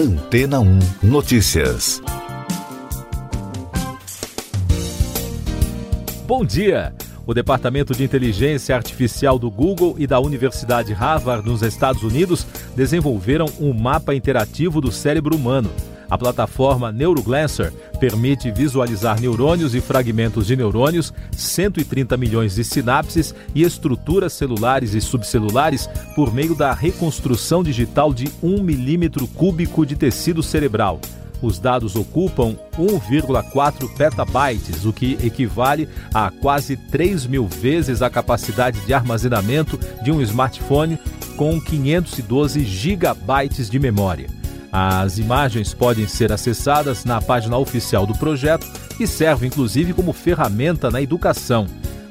Antena 1 Notícias. Bom dia! O Departamento de Inteligência Artificial do Google e da Universidade Harvard, nos Estados Unidos, desenvolveram um mapa interativo do cérebro humano. A plataforma NeuroGlancer permite visualizar neurônios e fragmentos de neurônios, 130 milhões de sinapses e estruturas celulares e subcelulares por meio da reconstrução digital de 1 milímetro cúbico de tecido cerebral. Os dados ocupam 1,4 petabytes, o que equivale a quase 3 mil vezes a capacidade de armazenamento de um smartphone com 512 gigabytes de memória. As imagens podem ser acessadas na página oficial do projeto e servem inclusive como ferramenta na educação.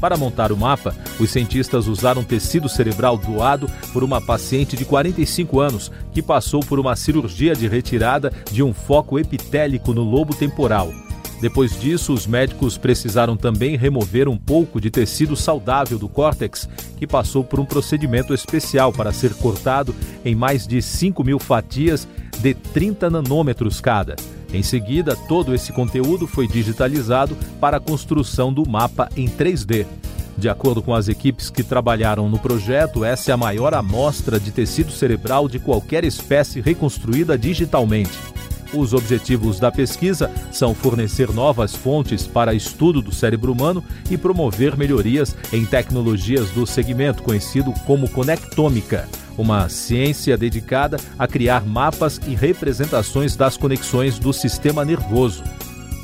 Para montar o mapa, os cientistas usaram tecido cerebral doado por uma paciente de 45 anos que passou por uma cirurgia de retirada de um foco epitélico no lobo temporal. Depois disso, os médicos precisaram também remover um pouco de tecido saudável do córtex, que passou por um procedimento especial para ser cortado em mais de 5 mil fatias de 30 nanômetros cada. Em seguida, todo esse conteúdo foi digitalizado para a construção do mapa em 3D. De acordo com as equipes que trabalharam no projeto, essa é a maior amostra de tecido cerebral de qualquer espécie reconstruída digitalmente. Os objetivos da pesquisa são fornecer novas fontes para estudo do cérebro humano e promover melhorias em tecnologias do segmento conhecido como conectômica uma ciência dedicada a criar mapas e representações das conexões do sistema nervoso.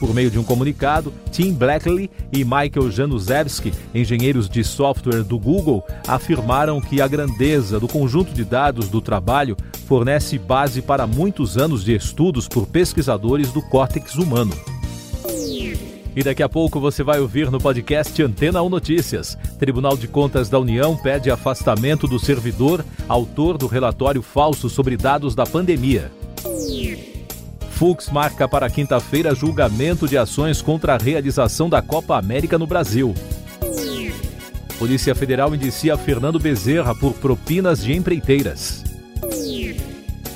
Por meio de um comunicado, Tim Blackley e Michael Januszewski, engenheiros de software do Google, afirmaram que a grandeza do conjunto de dados do trabalho fornece base para muitos anos de estudos por pesquisadores do córtex humano. E daqui a pouco você vai ouvir no podcast Antena 1 Notícias. Tribunal de Contas da União pede afastamento do servidor, autor do relatório falso sobre dados da pandemia. Fux marca para quinta-feira julgamento de ações contra a realização da Copa América no Brasil. Polícia Federal indicia Fernando Bezerra por propinas de empreiteiras.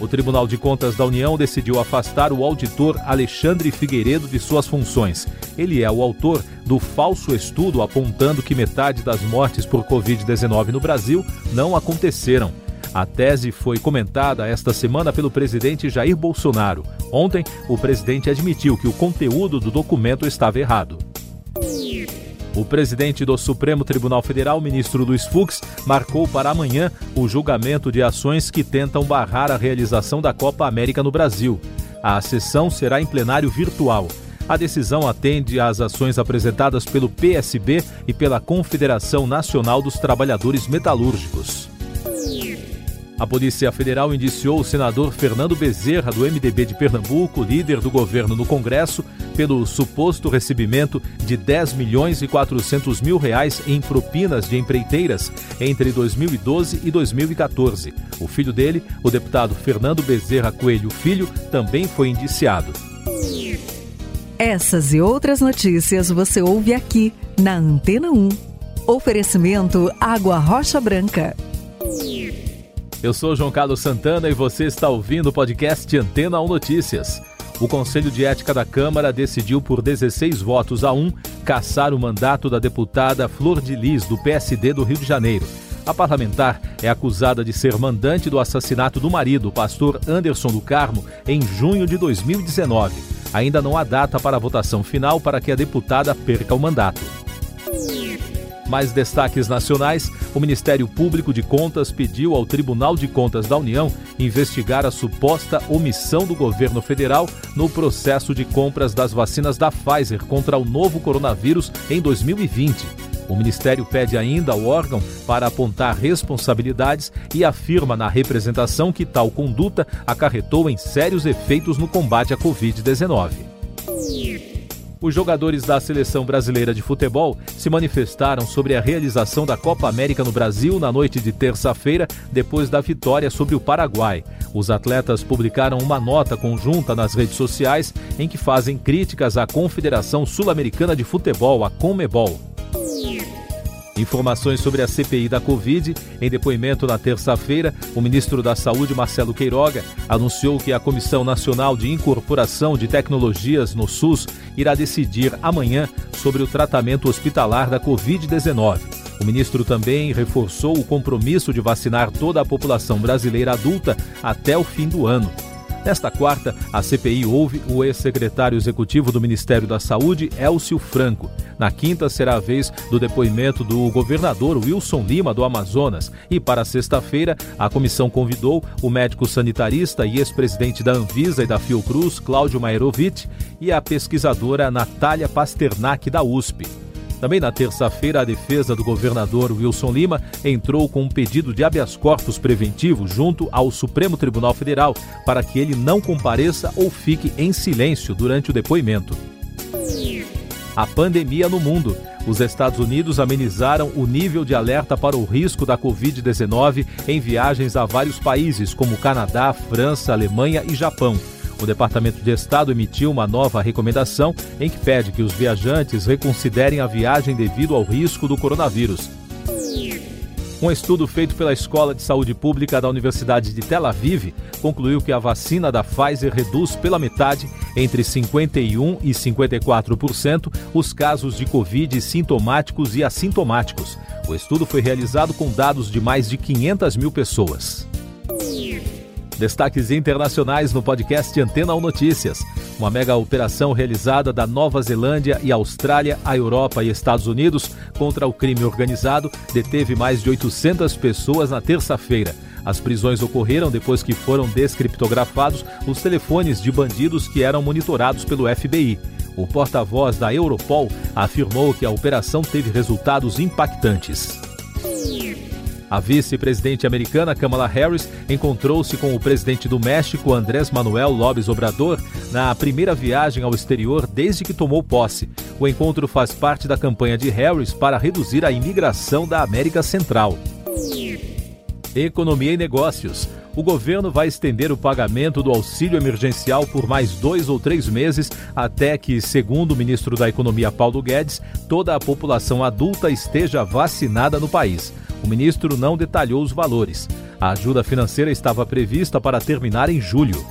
O Tribunal de Contas da União decidiu afastar o auditor Alexandre Figueiredo de suas funções. Ele é o autor do falso estudo apontando que metade das mortes por Covid-19 no Brasil não aconteceram. A tese foi comentada esta semana pelo presidente Jair Bolsonaro. Ontem, o presidente admitiu que o conteúdo do documento estava errado. O presidente do Supremo Tribunal Federal, ministro Luiz Fux, marcou para amanhã o julgamento de ações que tentam barrar a realização da Copa América no Brasil. A sessão será em plenário virtual. A decisão atende às ações apresentadas pelo PSB e pela Confederação Nacional dos Trabalhadores Metalúrgicos. A Polícia Federal indiciou o senador Fernando Bezerra, do MDB de Pernambuco, líder do governo no Congresso, pelo suposto recebimento de 10 milhões e 400 mil reais em propinas de empreiteiras entre 2012 e 2014. O filho dele, o deputado Fernando Bezerra Coelho Filho, também foi indiciado. Essas e outras notícias você ouve aqui na Antena 1. Oferecimento Água Rocha Branca. Eu sou João Carlos Santana e você está ouvindo o podcast Antena 1 Notícias. O Conselho de Ética da Câmara decidiu por 16 votos a 1 cassar o mandato da deputada Flor de Lis, do PSD do Rio de Janeiro. A parlamentar é acusada de ser mandante do assassinato do marido, pastor Anderson do Carmo, em junho de 2019. Ainda não há data para a votação final para que a deputada perca o mandato. Mais destaques nacionais: o Ministério Público de Contas pediu ao Tribunal de Contas da União investigar a suposta omissão do governo federal no processo de compras das vacinas da Pfizer contra o novo coronavírus em 2020. O Ministério pede ainda ao órgão para apontar responsabilidades e afirma na representação que tal conduta acarretou em sérios efeitos no combate à Covid-19. Os jogadores da seleção brasileira de futebol se manifestaram sobre a realização da Copa América no Brasil na noite de terça-feira, depois da vitória sobre o Paraguai. Os atletas publicaram uma nota conjunta nas redes sociais em que fazem críticas à Confederação Sul-Americana de Futebol, a CONMEBOL. Informações sobre a CPI da Covid. Em depoimento na terça-feira, o ministro da Saúde, Marcelo Queiroga, anunciou que a Comissão Nacional de Incorporação de Tecnologias no SUS irá decidir amanhã sobre o tratamento hospitalar da Covid-19. O ministro também reforçou o compromisso de vacinar toda a população brasileira adulta até o fim do ano. Nesta quarta, a CPI ouve o ex-secretário executivo do Ministério da Saúde, Elcio Franco. Na quinta, será a vez do depoimento do governador Wilson Lima, do Amazonas. E para sexta-feira, a comissão convidou o médico sanitarista e ex-presidente da Anvisa e da Fiocruz, Cláudio Maerovic, e a pesquisadora Natália Pasternak, da USP. Também na terça-feira, a defesa do governador Wilson Lima entrou com um pedido de habeas corpus preventivo junto ao Supremo Tribunal Federal para que ele não compareça ou fique em silêncio durante o depoimento. A pandemia no mundo. Os Estados Unidos amenizaram o nível de alerta para o risco da Covid-19 em viagens a vários países, como Canadá, França, Alemanha e Japão. O Departamento de Estado emitiu uma nova recomendação em que pede que os viajantes reconsiderem a viagem devido ao risco do coronavírus. Um estudo feito pela Escola de Saúde Pública da Universidade de Tel Aviv concluiu que a vacina da Pfizer reduz pela metade, entre 51% e 54%, os casos de Covid sintomáticos e assintomáticos. O estudo foi realizado com dados de mais de 500 mil pessoas. Destaques internacionais no podcast Antena 1 Notícias. Uma mega operação realizada da Nova Zelândia e Austrália à Europa e Estados Unidos contra o crime organizado deteve mais de 800 pessoas na terça-feira. As prisões ocorreram depois que foram descriptografados os telefones de bandidos que eram monitorados pelo FBI. O porta-voz da Europol afirmou que a operação teve resultados impactantes. A vice-presidente americana Kamala Harris encontrou-se com o presidente do México, Andrés Manuel López Obrador, na primeira viagem ao exterior desde que tomou posse. O encontro faz parte da campanha de Harris para reduzir a imigração da América Central. Economia e Negócios. O governo vai estender o pagamento do auxílio emergencial por mais dois ou três meses, até que, segundo o ministro da Economia Paulo Guedes, toda a população adulta esteja vacinada no país. O ministro não detalhou os valores. A ajuda financeira estava prevista para terminar em julho.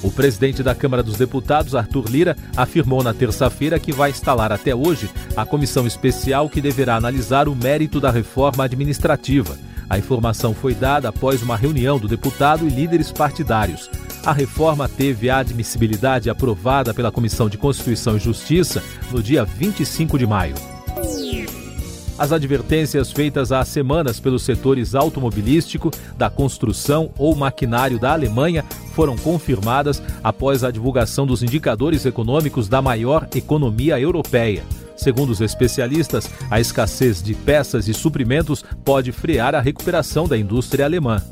O presidente da Câmara dos Deputados, Arthur Lira, afirmou na terça-feira que vai instalar até hoje a comissão especial que deverá analisar o mérito da reforma administrativa. A informação foi dada após uma reunião do deputado e líderes partidários. A reforma teve a admissibilidade aprovada pela Comissão de Constituição e Justiça no dia 25 de maio. As advertências feitas há semanas pelos setores automobilístico, da construção ou maquinário da Alemanha foram confirmadas após a divulgação dos indicadores econômicos da maior economia europeia. Segundo os especialistas, a escassez de peças e suprimentos pode frear a recuperação da indústria alemã.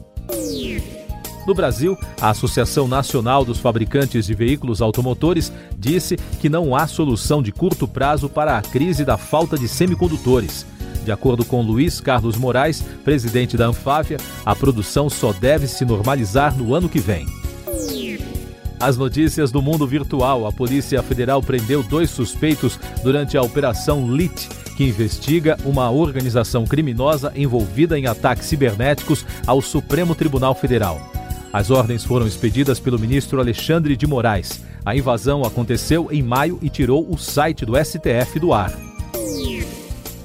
No Brasil, a Associação Nacional dos Fabricantes de Veículos Automotores disse que não há solução de curto prazo para a crise da falta de semicondutores. De acordo com Luiz Carlos Moraes, presidente da Anfávia, a produção só deve se normalizar no ano que vem. As notícias do mundo virtual. A Polícia Federal prendeu dois suspeitos durante a Operação LIT, que investiga uma organização criminosa envolvida em ataques cibernéticos ao Supremo Tribunal Federal. As ordens foram expedidas pelo ministro Alexandre de Moraes. A invasão aconteceu em maio e tirou o site do STF do ar.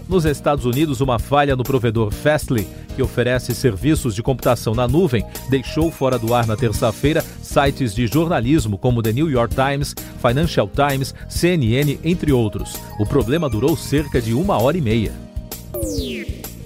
Nos Estados Unidos, uma falha no provedor Fastly, que oferece serviços de computação na nuvem, deixou fora do ar na terça-feira sites de jornalismo como The New York Times, Financial Times, CNN, entre outros. O problema durou cerca de uma hora e meia.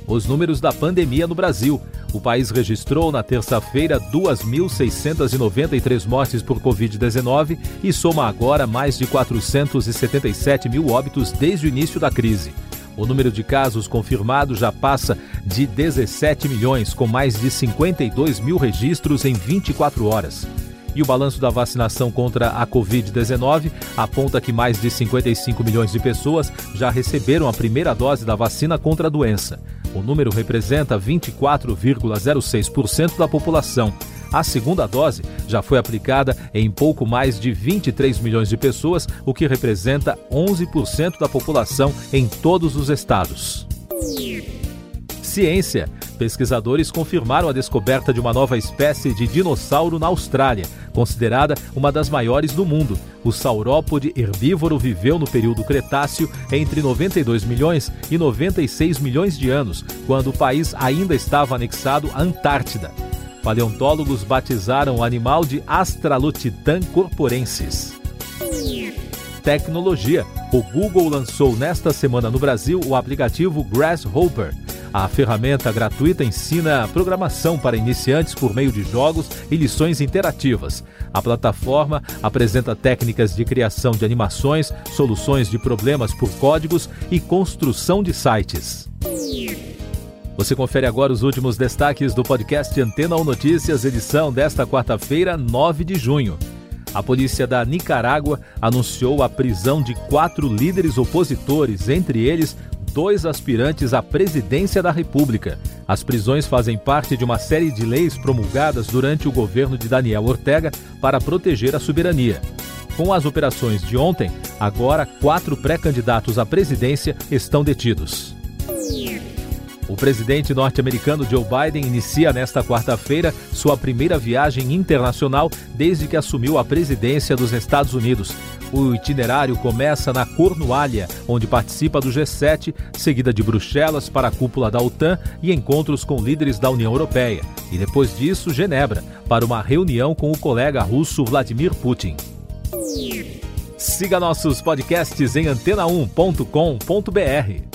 Os números da pandemia no Brasil. O país registrou na terça-feira 2.693 mortes por Covid-19 e soma agora mais de 477 mil óbitos desde o início da crise. O número de casos confirmados já passa de 17 milhões, com mais de 52 mil registros em 24 horas. E o balanço da vacinação contra a Covid-19 aponta que mais de 55 milhões de pessoas já receberam a primeira dose da vacina contra a doença. O número representa 24,06% da população. A segunda dose já foi aplicada em pouco mais de 23 milhões de pessoas, o que representa 11% da população em todos os estados. Ciência. Pesquisadores confirmaram a descoberta de uma nova espécie de dinossauro na Austrália, considerada uma das maiores do mundo. O saurópode herbívoro viveu no período Cretáceo entre 92 milhões e 96 milhões de anos, quando o país ainda estava anexado à Antártida. Paleontólogos batizaram o animal de Astralotitan corporensis. Tecnologia. O Google lançou nesta semana no Brasil o aplicativo Grasshopper a ferramenta gratuita ensina programação para iniciantes por meio de jogos e lições interativas. A plataforma apresenta técnicas de criação de animações, soluções de problemas por códigos e construção de sites. Você confere agora os últimos destaques do podcast Antena ou Notícias, edição desta quarta-feira, 9 de junho. A polícia da Nicarágua anunciou a prisão de quatro líderes opositores, entre eles dois aspirantes à presidência da República. As prisões fazem parte de uma série de leis promulgadas durante o governo de Daniel Ortega para proteger a soberania. Com as operações de ontem, agora quatro pré-candidatos à presidência estão detidos. O presidente norte-americano Joe Biden inicia nesta quarta-feira sua primeira viagem internacional desde que assumiu a presidência dos Estados Unidos. O itinerário começa na Cornualha, onde participa do G7, seguida de Bruxelas para a cúpula da OTAN e encontros com líderes da União Europeia. E depois disso, Genebra, para uma reunião com o colega russo Vladimir Putin. Siga nossos podcasts em antena1.com.br.